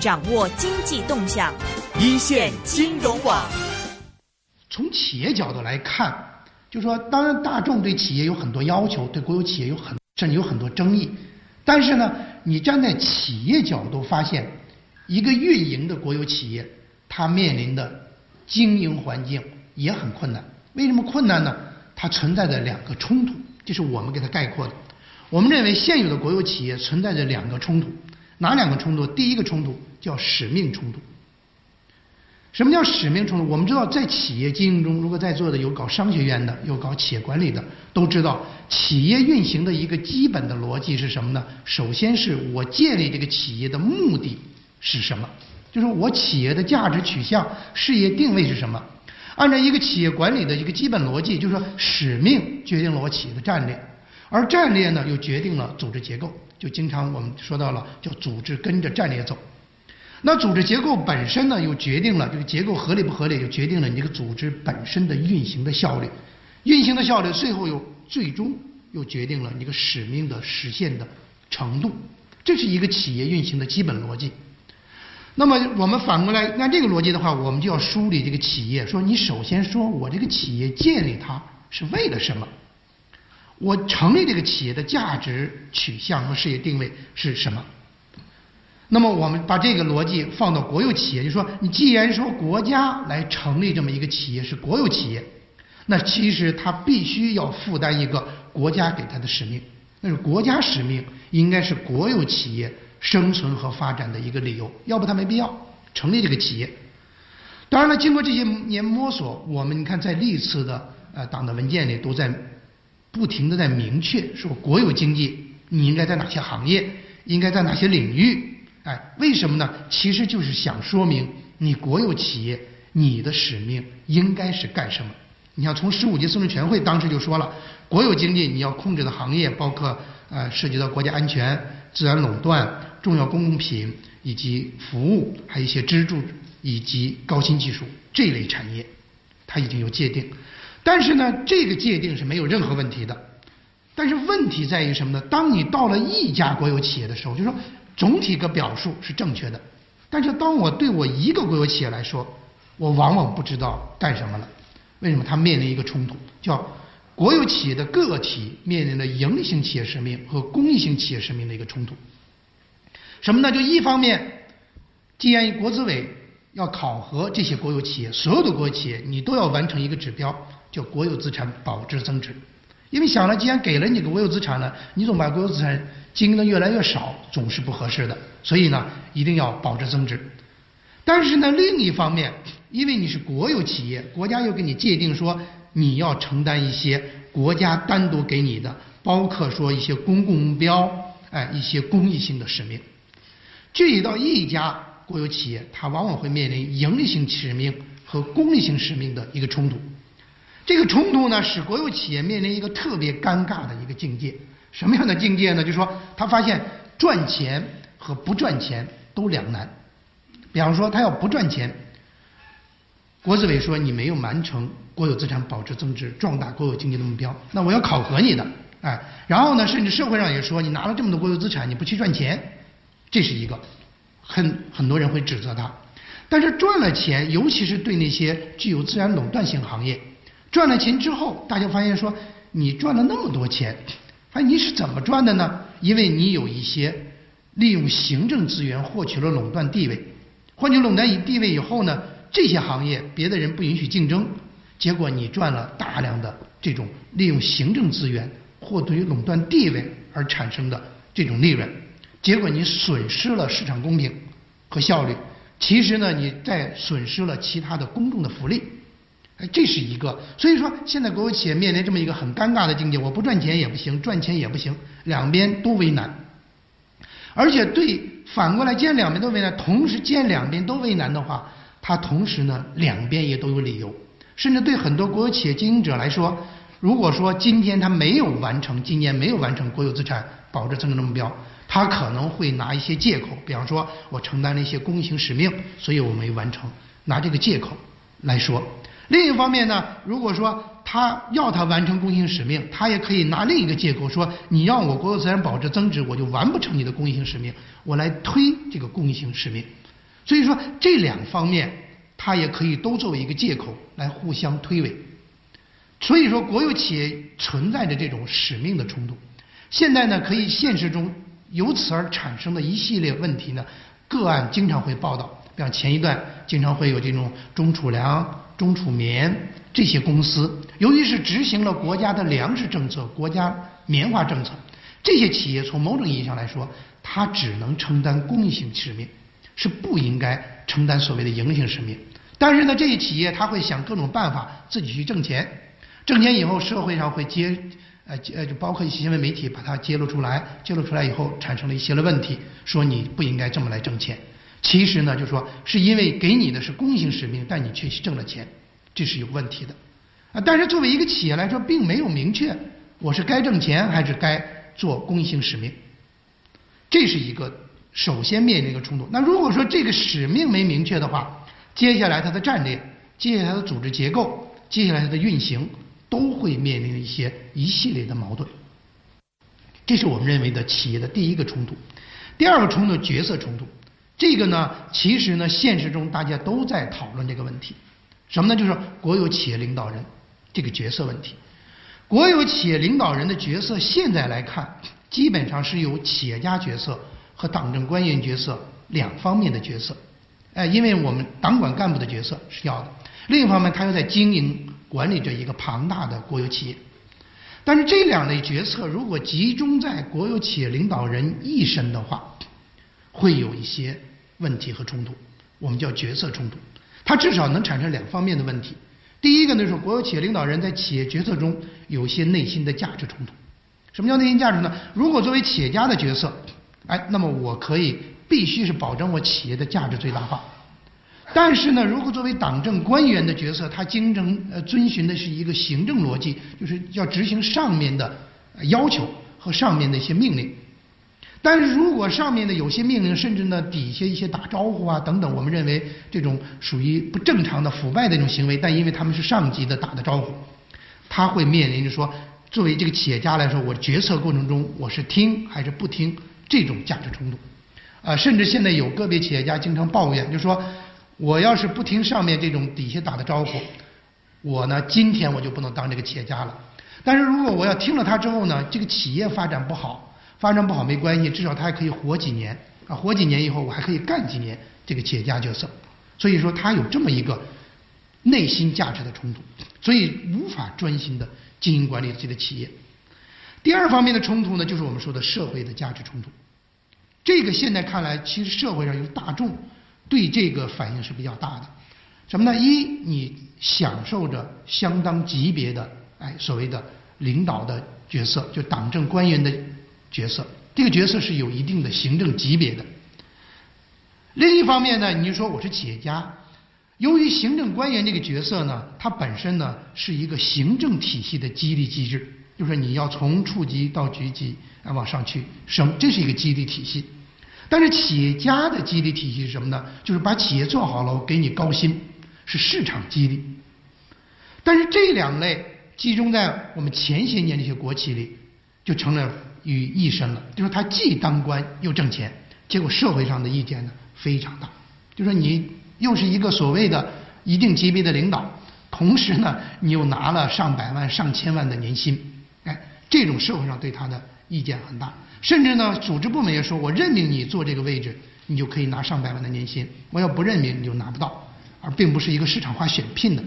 掌握经济动向，一线金融网。从企业角度来看，就说当然大众对企业有很多要求，对国有企业有很甚至有很多争议。但是呢，你站在企业角度发现，一个运营的国有企业，它面临的经营环境也很困难。为什么困难呢？它存在着两个冲突，这是我们给它概括的。我们认为现有的国有企业存在着两个冲突，哪两个冲突？第一个冲突叫使命冲突。什么叫使命冲突？我们知道，在企业经营中，如果在座的有搞商学院的，有搞企业管理的，都知道企业运行的一个基本的逻辑是什么呢？首先是我建立这个企业的目的是什么？就是我企业的价值取向、事业定位是什么？按照一个企业管理的一个基本逻辑，就是说使命决定了我企业的战略，而战略呢又决定了组织结构。就经常我们说到了叫组织跟着战略走。那组织结构本身呢，又决定了这个结构合理不合理，就决定了你这个组织本身的运行的效率。运行的效率，最后又最终又决定了你个使命的实现的程度。这是一个企业运行的基本逻辑。那么我们反过来按这个逻辑的话，我们就要梳理这个企业。说你首先说我这个企业建立它是为了什么？我成立这个企业的价值取向和事业定位是什么？那么我们把这个逻辑放到国有企业，就说你既然说国家来成立这么一个企业是国有企业，那其实它必须要负担一个国家给它的使命，那是国家使命应该是国有企业生存和发展的一个理由，要不它没必要成立这个企业。当然了，经过这些年摸索，我们你看在历次的呃党的文件里都在不停的在明确说国有经济你应该在哪些行业，应该在哪些领域。哎，为什么呢？其实就是想说明你国有企业你的使命应该是干什么？你像从十五届四中全会当时就说了，国有经济你要控制的行业包括呃涉及到国家安全、自然垄断、重要公共品以及服务，还有一些支柱以及高新技术这类产业，它已经有界定。但是呢，这个界定是没有任何问题的。但是问题在于什么呢？当你到了一家国有企业的时候，就说。总体个表述是正确的，但是当我对我一个国有企业来说，我往往不知道干什么了。为什么？它面临一个冲突，叫国有企业的个体面临的盈利性企业使命和公益性企业使命的一个冲突。什么呢？就一方面，既然国资委要考核这些国有企业，所有的国有企业你都要完成一个指标，叫国有资产保值增值。因为想了，既然给了你个国有资产了，你总把国有资产经营的越来越少，总是不合适的。所以呢，一定要保值增值。但是呢，另一方面，因为你是国有企业，国家又给你界定说你要承担一些国家单独给你的，包括说一些公共目标，哎，一些公益性的使命。具体到一家国有企业，它往往会面临盈利性使命和公益性使命的一个冲突。这个冲突呢，使国有企业面临一个特别尴尬的一个境界。什么样的境界呢？就是说，他发现赚钱和不赚钱都两难。比方说，他要不赚钱，国资委说你没有完成国有资产保值增值、壮大国有经济的目标，那我要考核你的。哎，然后呢，甚至社会上也说你拿了这么多国有资产，你不去赚钱，这是一个很很多人会指责他。但是赚了钱，尤其是对那些具有自然垄断性行业。赚了钱之后，大家发现说，你赚了那么多钱，哎，你是怎么赚的呢？因为你有一些利用行政资源获取了垄断地位，获取垄断地位以后呢，这些行业别的人不允许竞争，结果你赚了大量的这种利用行政资源获得垄断地位而产生的这种利润，结果你损失了市场公平和效率，其实呢，你在损失了其他的公众的福利。哎，这是一个，所以说现在国有企业面临这么一个很尴尬的境界，我不赚钱也不行，赚钱也不行，两边都为难。而且对反过来，既然两边都为难，同时既然两边都为难的话，它同时呢两边也都有理由。甚至对很多国有企业经营者来说，如果说今天他没有完成，今年没有完成国有资产保值增值的目标，他可能会拿一些借口，比方说我承担了一些公益性使命，所以我没完成，拿这个借口来说。另一方面呢，如果说他要他完成公益性使命，他也可以拿另一个借口说，你让我国有资产保值增值，我就完不成你的公益性使命，我来推这个公益性使命。所以说这两方面，他也可以都作为一个借口来互相推诿。所以说国有企业存在着这种使命的冲突。现在呢，可以现实中由此而产生的一系列问题呢，个案经常会报道，像前一段经常会有这种中储粮、中储棉这些公司，由于是执行了国家的粮食政策、国家棉花政策，这些企业从某种意义上来说，它只能承担公益性使命，是不应该承担所谓的营性使命。但是呢，这些企业他会想各种办法自己去挣钱，挣钱以后社会上会接。呃，呃，就包括一些新闻媒体把它揭露出来，揭露出来以后产生了一些的问题，说你不应该这么来挣钱。其实呢，就说是因为给你的是公益性使命，但你却挣了钱，这是有问题的。啊，但是作为一个企业来说，并没有明确我是该挣钱还是该做公益性使命，这是一个首先面临一个冲突。那如果说这个使命没明确的话，接下来它的战略，接下来它的组织结构，接下来它的运行。都会面临一些一系列的矛盾，这是我们认为的企业的第一个冲突。第二个冲突，角色冲突。这个呢，其实呢，现实中大家都在讨论这个问题。什么呢？就是国有企业领导人这个角色问题。国有企业领导人的角色，现在来看，基本上是有企业家角色和党政官员角色两方面的角色。哎，因为我们党管干部的角色是要的，另一方面，他又在经营。管理着一个庞大的国有企业，但是这两类决策如果集中在国有企业领导人一身的话，会有一些问题和冲突，我们叫决策冲突。它至少能产生两方面的问题。第一个呢是国有企业领导人在企业决策中有些内心的价值冲突。什么叫内心价值呢？如果作为企业家的角色，哎，那么我可以必须是保证我企业的价值最大化。但是呢，如果作为党政官员的角色，他经常呃遵循的是一个行政逻辑，就是要执行上面的要求和上面的一些命令。但是如果上面的有些命令，甚至呢底下一些打招呼啊等等，我们认为这种属于不正常的腐败的一种行为，但因为他们是上级的打的招呼，他会面临着说，作为这个企业家来说，我决策过程中我是听还是不听这种价值冲突啊，甚至现在有个别企业家经常抱怨，就说。我要是不听上面这种底下打的招呼，我呢今天我就不能当这个企业家了。但是如果我要听了他之后呢，这个企业发展不好，发展不好没关系，至少他还可以活几年啊，活几年以后我还可以干几年这个企业家角色。所以说他有这么一个内心价值的冲突，所以无法专心的经营管理自己的企业。第二方面的冲突呢，就是我们说的社会的价值冲突。这个现在看来，其实社会上有大众。对这个反应是比较大的，什么呢？一，你享受着相当级别的哎所谓的领导的角色，就党政官员的角色，这个角色是有一定的行政级别的。另一方面呢，你就说我是企业家，由于行政官员这个角色呢，它本身呢是一个行政体系的激励机制，就是你要从处级到局级啊往上去升，这是一个激励体系。但是企业家的激励体系是什么呢？就是把企业做好了，我给你高薪，是市场激励。但是这两类集中在我们前些年这些国企里，就成了于一身了。就是他既当官又挣钱，结果社会上的意见呢非常大。就说你又是一个所谓的一定级别的领导，同时呢你又拿了上百万、上千万的年薪，哎，这种社会上对他的意见很大。甚至呢，组织部门也说，我任命你做这个位置，你就可以拿上百万的年薪；我要不任命，你就拿不到，而并不是一个市场化选聘的。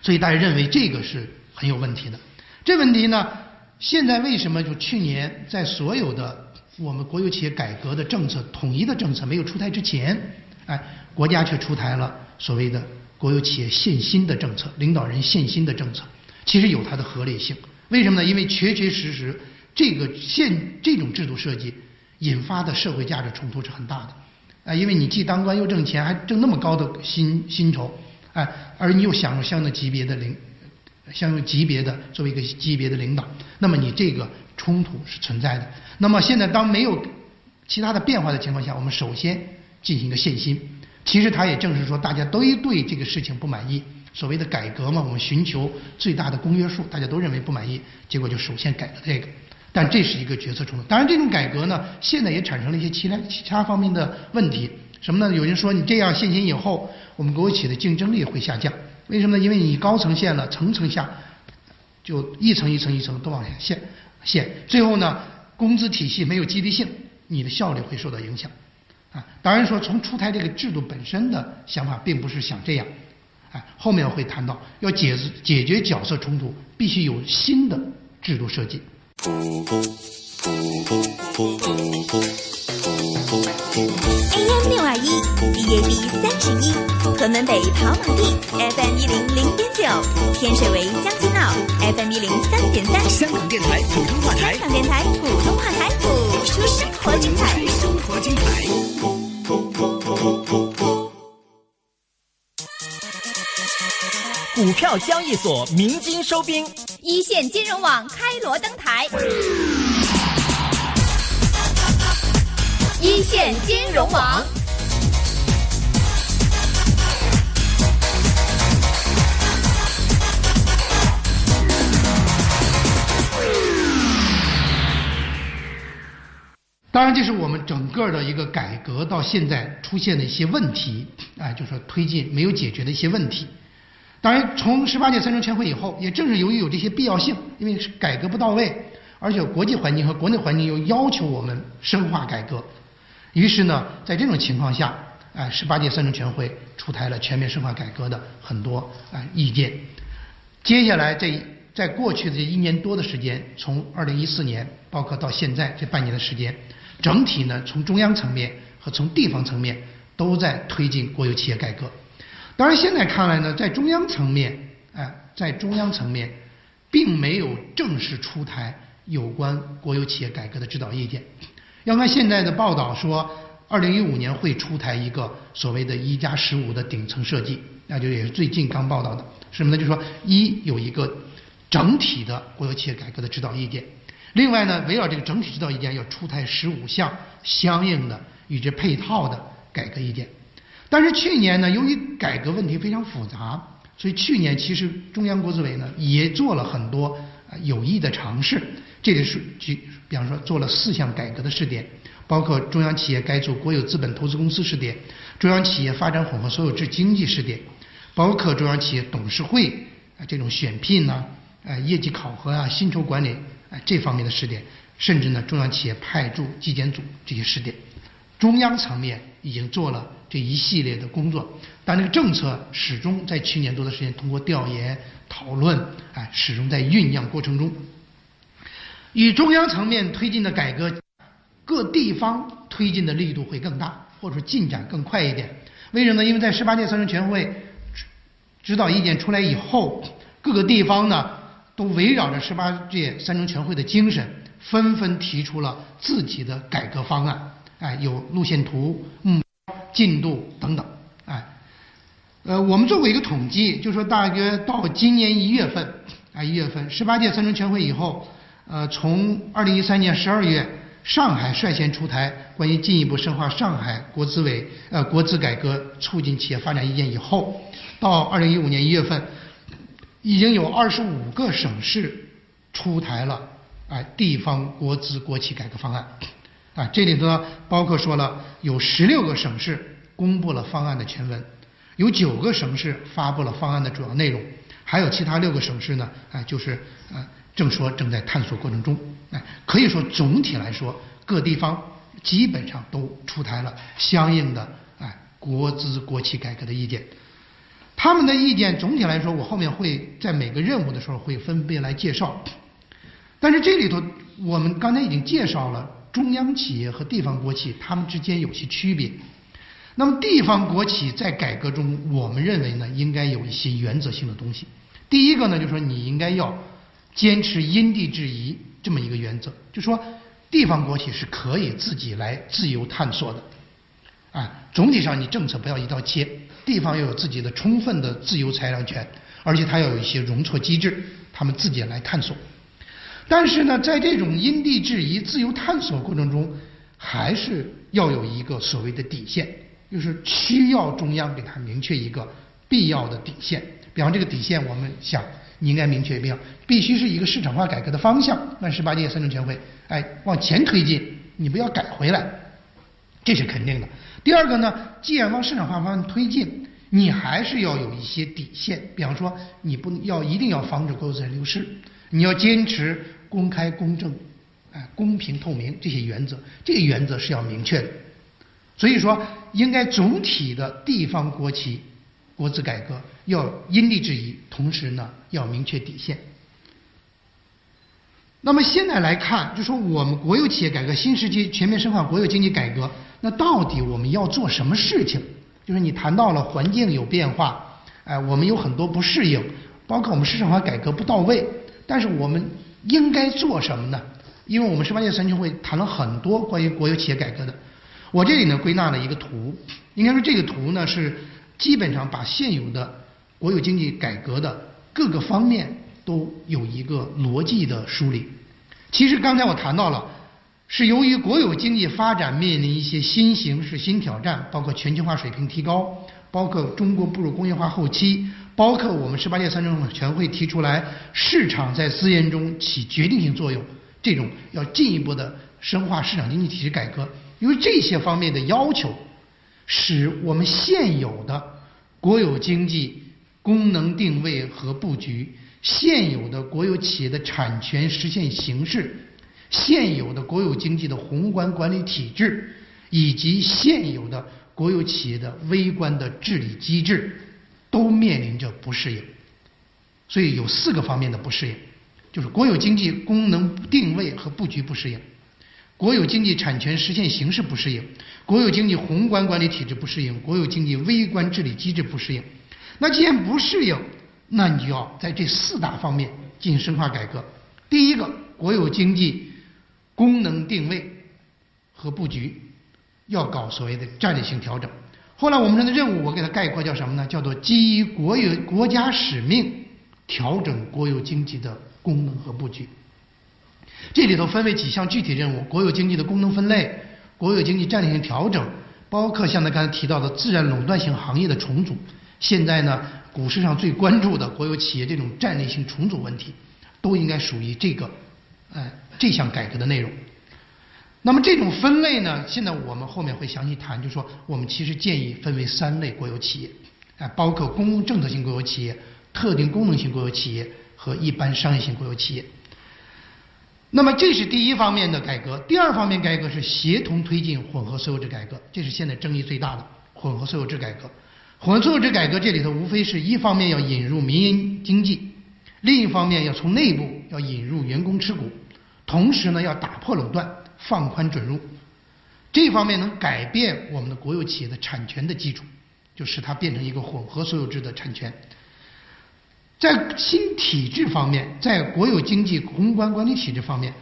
所以大家认为这个是很有问题的。这问题呢，现在为什么就去年在所有的我们国有企业改革的政策统一的政策没有出台之前，哎，国家却出台了所谓的国有企业限薪的政策，领导人限薪的政策，其实有它的合理性。为什么呢？因为确确实实。这个现这种制度设计引发的社会价值冲突是很大的，啊，因为你既当官又挣钱，还挣那么高的薪薪酬，哎，而你又享受相应级别的领，相应级别的作为一个级别的领导，那么你这个冲突是存在的。那么现在当没有其他的变化的情况下，我们首先进行一个限薪，其实它也正是说大家都对这个事情不满意，所谓的改革嘛，我们寻求最大的公约数，大家都认为不满意，结果就首先改了这个。但这是一个决策冲突。当然，这种改革呢，现在也产生了一些其他其他方面的问题。什么呢？有人说你这样现行以后，我们国有企业的竞争力会下降。为什么呢？因为你高层线了，层层下，就一层一层一层都往下陷陷，最后呢，工资体系没有激励性，你的效率会受到影响。啊，当然说从出台这个制度本身的想法，并不是想这样。啊，后面我会谈到，要解解决角色冲突，必须有新的制度设计。AM 六二一，DAB 三十一，屯门北跑马地，FM 一零零点九，天水围将军澳，FM 一零三点三，香港电台普通话台，香港电台普通话台，播出生活精彩，生活精彩。股票交易所鸣金收兵，一线金融网开锣登台。一线金融网。当然，这是我们整个的一个改革到现在出现的一些问题，哎，就是说推进没有解决的一些问题。当然，从十八届三中全会以后，也正是由于有这些必要性，因为改革不到位，而且国际环境和国内环境又要求我们深化改革。于是呢，在这种情况下，哎，十八届三中全会出台了全面深化改革的很多啊意见。接下来这在过去的这一年多的时间，从二零一四年，包括到现在这半年的时间，整体呢，从中央层面和从地方层面都在推进国有企业改革。当然，现在看来呢，在中央层面，哎，在中央层面，并没有正式出台有关国有企业改革的指导意见。要看现在的报道说，二零一五年会出台一个所谓的一加十五的顶层设计，那就也是最近刚报道的。什么呢？就是说，一有一个整体的国有企业改革的指导意见，另外呢，围绕这个整体指导意见要出台十五项相应的与之配套的改革意见。但是去年呢，由于改革问题非常复杂，所以去年其实中央国资委呢也做了很多有益的尝试。这个是举，比方说做了四项改革的试点，包括中央企业改组国有资本投资公司试点，中央企业发展混合所有制经济试点，包括中央企业董事会啊这种选聘呐，呃业绩考核啊薪酬管理啊这方面的试点，甚至呢中央企业派驻纪检组这些试点，中央层面已经做了这一系列的工作，但这个政策始终在去年多的时间通过调研讨论，哎始终在酝酿过程中。与中央层面推进的改革，各地方推进的力度会更大，或者说进展更快一点。为什么呢？因为在十八届三中全会指导意见出来以后，各个地方呢都围绕着十八届三中全会的精神，纷纷提出了自己的改革方案。哎，有路线图、目标、进度等等。哎，呃，我们做过一个统计，就说大约到今年一月份，啊，一月份十八届三中全会以后。呃，从二零一三年十二月，上海率先出台关于进一步深化上海国资委呃国资改革促进企业发展意见以后，到二零一五年一月份，已经有二十五个省市出台了啊地方国资国企改革方案，啊这里头包括说了有十六个省市公布了方案的全文，有九个省市发布了方案的主要内容，还有其他六个省市呢，啊就是啊。正说正在探索过程中，哎，可以说总体来说，各地方基本上都出台了相应的哎国资国企改革的意见。他们的意见总体来说，我后面会在每个任务的时候会分别来介绍。但是这里头，我们刚才已经介绍了中央企业和地方国企，他们之间有些区别。那么地方国企在改革中，我们认为呢，应该有一些原则性的东西。第一个呢，就是说你应该要。坚持因地制宜这么一个原则，就说地方国企是可以自己来自由探索的，啊，总体上你政策不要一刀切，地方要有自己的充分的自由裁量权，而且它要有一些容错机制，他们自己来探索。但是呢，在这种因地制宜、自由探索过程中，还是要有一个所谓的底线，就是需要中央给他明确一个必要的底线。比方这个底线，我们想你应该明确，比方必须是一个市场化改革的方向，按十八届三中全会，哎，往前推进，你不要改回来，这是肯定的。第二个呢，既然往市场化方向推进，你还是要有一些底线，比方说你不要一定要防止国有资产流失，你要坚持公开、公正、哎公平、透明这些原则，这个原则是要明确的。所以说，应该总体的地方国企国资改革要因地制宜，同时呢要明确底线。那么现在来看，就说我们国有企业改革新时期全面深化国有经济改革，那到底我们要做什么事情？就是你谈到了环境有变化，哎，我们有很多不适应，包括我们市场化改革不到位，但是我们应该做什么呢？因为我们十八届三全会谈了很多关于国有企业改革的，我这里呢归纳了一个图，应该说这个图呢是基本上把现有的国有经济改革的各个方面都有一个逻辑的梳理。其实刚才我谈到了，是由于国有经济发展面临一些新形势、新挑战，包括全球化水平提高，包括中国步入工业化后期，包括我们十八届三中全会提出来市场在资源中起决定性作用，这种要进一步的深化市场经济体制改革。因为这些方面的要求，使我们现有的国有经济功能定位和布局。现有的国有企业的产权实现形式，现有的国有经济的宏观管理体制，以及现有的国有企业的微观的治理机制，都面临着不适应。所以有四个方面的不适应，就是国有经济功能定位和布局不适应，国有经济产权实现形式不适应，国有经济宏观管理体制不适应，国有经济微观治理机制不适应。那既然不适应，那你就要在这四大方面进行深化改革。第一个，国有经济功能定位和布局要搞所谓的战略性调整。后来我们的任务，我给它概括叫什么呢？叫做基于国有国家使命调整国有经济的功能和布局。这里头分为几项具体任务：国有经济的功能分类、国有经济战略性调整，包括像他刚才提到的自然垄断性行业的重组。现在呢？股市上最关注的国有企业这种战略性重组问题，都应该属于这个，呃，这项改革的内容。那么这种分类呢，现在我们后面会详细谈，就说我们其实建议分为三类国有企业，啊，包括公共政策性国有企业、特定功能性国有企业和一般商业性国有企业。那么这是第一方面的改革，第二方面改革是协同推进混合所有制改革，这是现在争议最大的混合所有制改革。混合所有制改革这里头无非是一方面要引入民营经济，另一方面要从内部要引入员工持股，同时呢要打破垄断，放宽准入，这方面能改变我们的国有企业的产权的基础，就使它变成一个混合所有制的产权。在新体制方面，在国有经济宏观管理体制方面，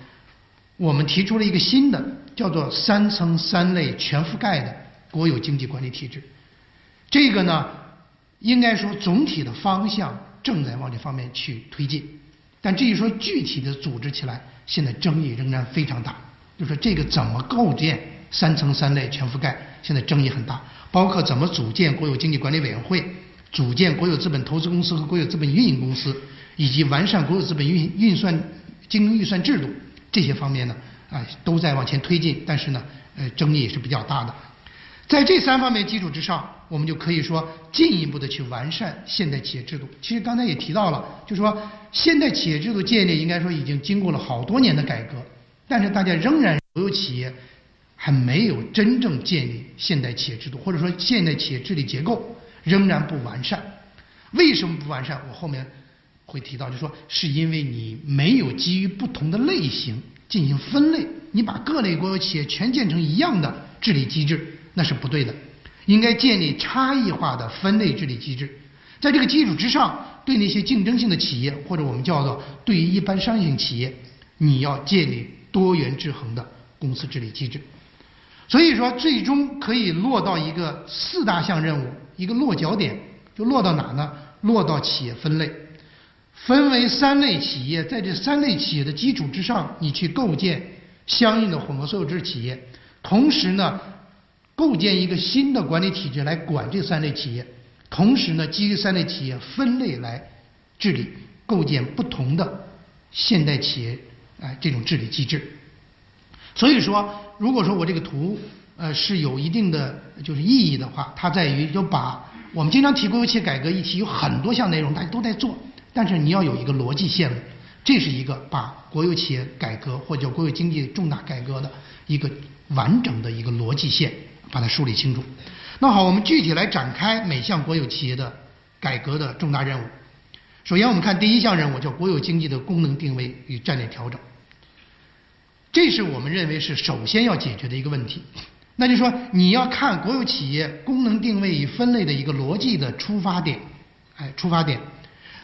我们提出了一个新的叫做三层三类全覆盖的国有经济管理体制。这个呢，应该说总体的方向正在往这方面去推进，但至于说具体的组织起来，现在争议仍然非常大。就说这个怎么构建三层三类全覆盖，现在争议很大。包括怎么组建国有经济管理委员会，组建国有资本投资公司和国有资本运营公司，以及完善国有资本运运算经营预算制度这些方面呢，啊，都在往前推进，但是呢，呃，争议也是比较大的。在这三方面基础之上，我们就可以说进一步的去完善现代企业制度。其实刚才也提到了，就说现代企业制度建立，应该说已经经过了好多年的改革，但是大家仍然国有企业还没有真正建立现代企业制度，或者说现代企业治理结构仍然不完善。为什么不完善？我后面会提到，就说是因为你没有基于不同的类型进行分类，你把各类国有企业全建成一样的治理机制。那是不对的，应该建立差异化的分类治理机制，在这个基础之上，对那些竞争性的企业，或者我们叫做对于一般商业性企业，你要建立多元制衡的公司治理机制。所以说，最终可以落到一个四大项任务，一个落脚点，就落到哪呢？落到企业分类，分为三类企业，在这三类企业的基础之上，你去构建相应的混合所有制企业，同时呢。构建一个新的管理体制来管这三类企业，同时呢，基于三类企业分类来治理，构建不同的现代企业哎这种治理机制。所以说，如果说我这个图呃是有一定的就是意义的话，它在于就把我们经常提国有企业改革一提，有很多项内容大家都在做，但是你要有一个逻辑线，这是一个把国有企业改革或者国有经济重大改革的一个完整的一个逻辑线，把它梳理清楚。那好，我们具体来展开每项国有企业的改革的重大任务。首先，我们看第一项任务叫国有经济的功能定位与战略调整，这是我们认为是首先要解决的一个问题。那就说，你要看国有企业功能定位与分类的一个逻辑的出发点，哎，出发点。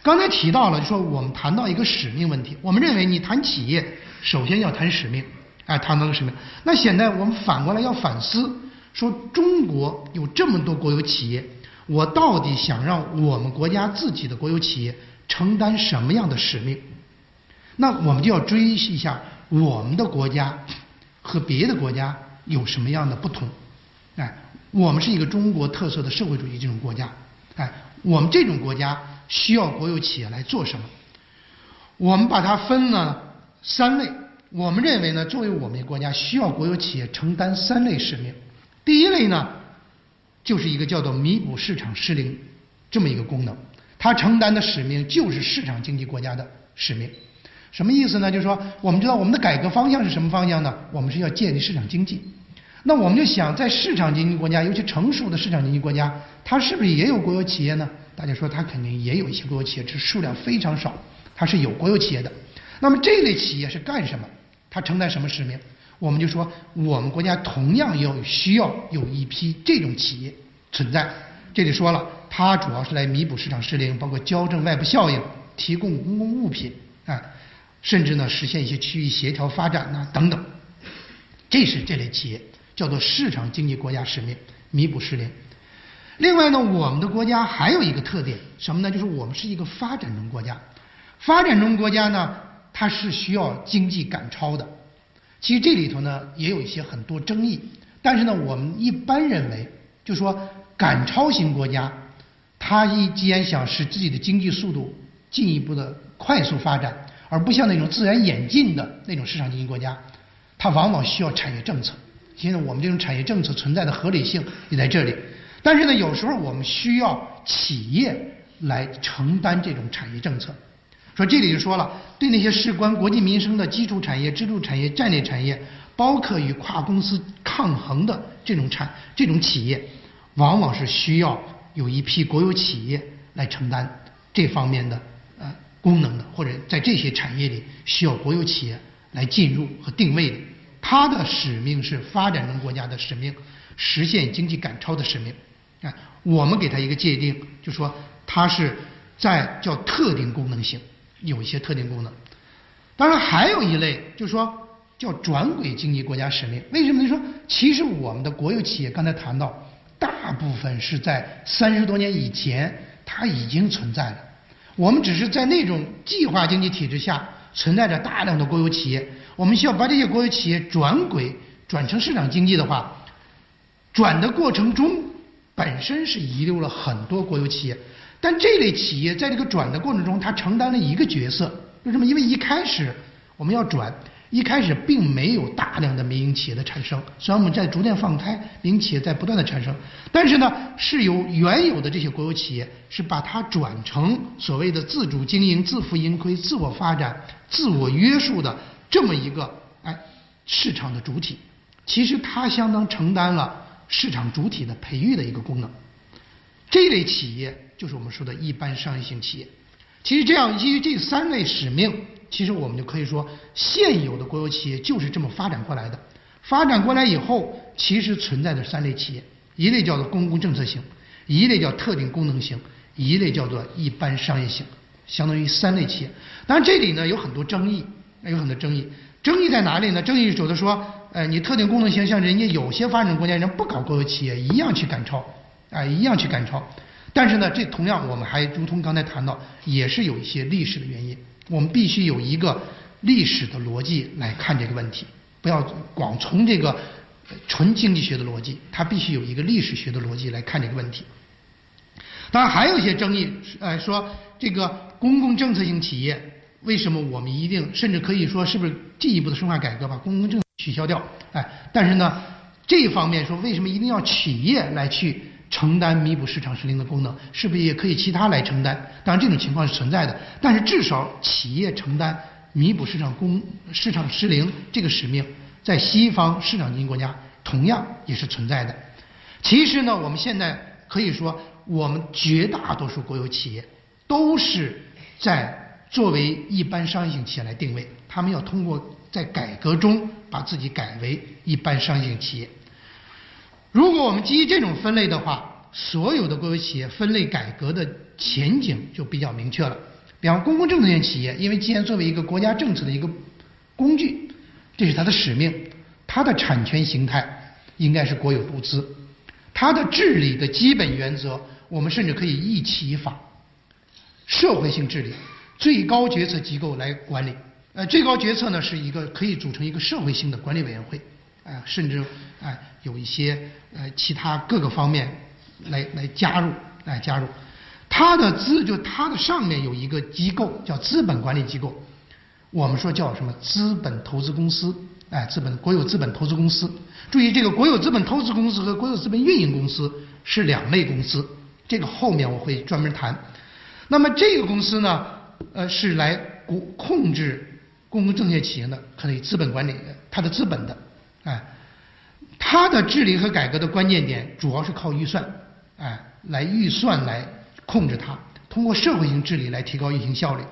刚才提到了，就说我们谈到一个使命问题，我们认为你谈企业，首先要谈使命，哎，谈到个使命。那现在我们反过来要反思。说中国有这么多国有企业，我到底想让我们国家自己的国有企业承担什么样的使命？那我们就要追析一下我们的国家和别的国家有什么样的不同。哎，我们是一个中国特色的社会主义这种国家，哎，我们这种国家需要国有企业来做什么？我们把它分了三类，我们认为呢，作为我们国家需要国有企业承担三类使命。第一类呢，就是一个叫做弥补市场失灵这么一个功能，它承担的使命就是市场经济国家的使命。什么意思呢？就是说，我们知道我们的改革方向是什么方向呢？我们是要建立市场经济。那我们就想，在市场经济国家，尤其成熟的市场经济国家，它是不是也有国有企业呢？大家说，它肯定也有一些国有企业，只是数量非常少，它是有国有企业的。那么这类企业是干什么？它承担什么使命？我们就说，我们国家同样要需要有一批这种企业存在。这里说了，它主要是来弥补市场失灵，包括矫正外部效应，提供公共物品，啊，甚至呢实现一些区域协调发展呐等等。这是这类企业叫做市场经济国家使命，弥补失灵。另外呢，我们的国家还有一个特点，什么呢？就是我们是一个发展中国家。发展中国家呢，它是需要经济赶超的。其实这里头呢也有一些很多争议，但是呢，我们一般认为，就说赶超型国家，它一既然想使自己的经济速度进一步的快速发展，而不像那种自然演进的那种市场经济国家，它往往需要产业政策。现在我们这种产业政策存在的合理性也在这里，但是呢，有时候我们需要企业来承担这种产业政策。说这里就说了，对那些事关国计民生的基础产业、支柱产业、战略产业，包括与跨公司抗衡的这种产这种企业，往往是需要有一批国有企业来承担这方面的呃功能的，或者在这些产业里需要国有企业来进入和定位的。它的使命是发展中国家的使命，实现经济赶超的使命。啊，我们给它一个界定，就说它是在叫特定功能性。有一些特定功能，当然还有一类，就是说叫转轨经济国家使命。为什么？你说其实我们的国有企业刚才谈到，大部分是在三十多年以前它已经存在了。我们只是在那种计划经济体制下存在着大量的国有企业，我们需要把这些国有企业转轨转成市场经济的话，转的过程中本身是遗留了很多国有企业。但这类企业在这个转的过程中，它承担了一个角色，为什么？因为一开始我们要转，一开始并没有大量的民营企业的产生，虽然我们在逐渐放开，民营企业在不断的产生，但是呢，是由原有的这些国有企业是把它转成所谓的自主经营、自负盈亏、自我发展、自我约束的这么一个哎市场的主体，其实它相当承担了市场主体的培育的一个功能。这类企业就是我们说的一般商业型企业。其实这样基于这三类使命，其实我们就可以说，现有的国有企业就是这么发展过来的。发展过来以后，其实存在的三类企业，一类叫做公共政策型，一类叫特定功能型，一类叫做一般商业型，相当于三类企业。当然这里呢有很多争议，有很多争议。争议在哪里呢？争议有的说，呃，你特定功能型像人家有些发展国家人不搞国有企业，一样去赶超。啊，一样去赶超，但是呢，这同样我们还如同刚才谈到，也是有一些历史的原因。我们必须有一个历史的逻辑来看这个问题，不要光从这个纯经济学的逻辑，它必须有一个历史学的逻辑来看这个问题。当然还有一些争议，呃，说这个公共政策性企业为什么我们一定，甚至可以说是不是进一步的深化改革，把公共政策取消掉？哎，但是呢，这一方面说为什么一定要企业来去承担弥补市场失灵的功能？是不是也可以其他来承担？当然这种情况是存在的，但是至少企业承担弥补市场公市场失灵这个使命，在西方市场经济国家同样也是存在的。其实呢，我们现在可以说，我们绝大多数国有企业都是在作为一般商业性企业来定位，他们要通过在改革中把自己改为一般商业性企业。如果我们基于这种分类的话，所有的国有企业分类改革的前景就比较明确了。比方公共政策性企业，因为既然作为一个国家政策的一个工具，这是它的使命，它的产权形态应该是国有独资。它的治理的基本原则，我们甚至可以一起一法，社会性治理，最高决策机构来管理。呃，最高决策呢是一个可以组成一个社会性的管理委员会，啊，甚至啊有一些呃其他各个方面来来加入，来加入。它的资就它的上面有一个机构叫资本管理机构，我们说叫什么资本投资公司。哎，资本国有资本投资公司，注意这个国有资本投资公司和国有资本运营公司是两类公司，这个后面我会专门谈。那么这个公司呢，呃，是来控控制公共政策企业的，可以资本管理它的资本的，哎，它的治理和改革的关键点主要是靠预算，哎，来预算来控制它，通过社会性治理来提高运行效率。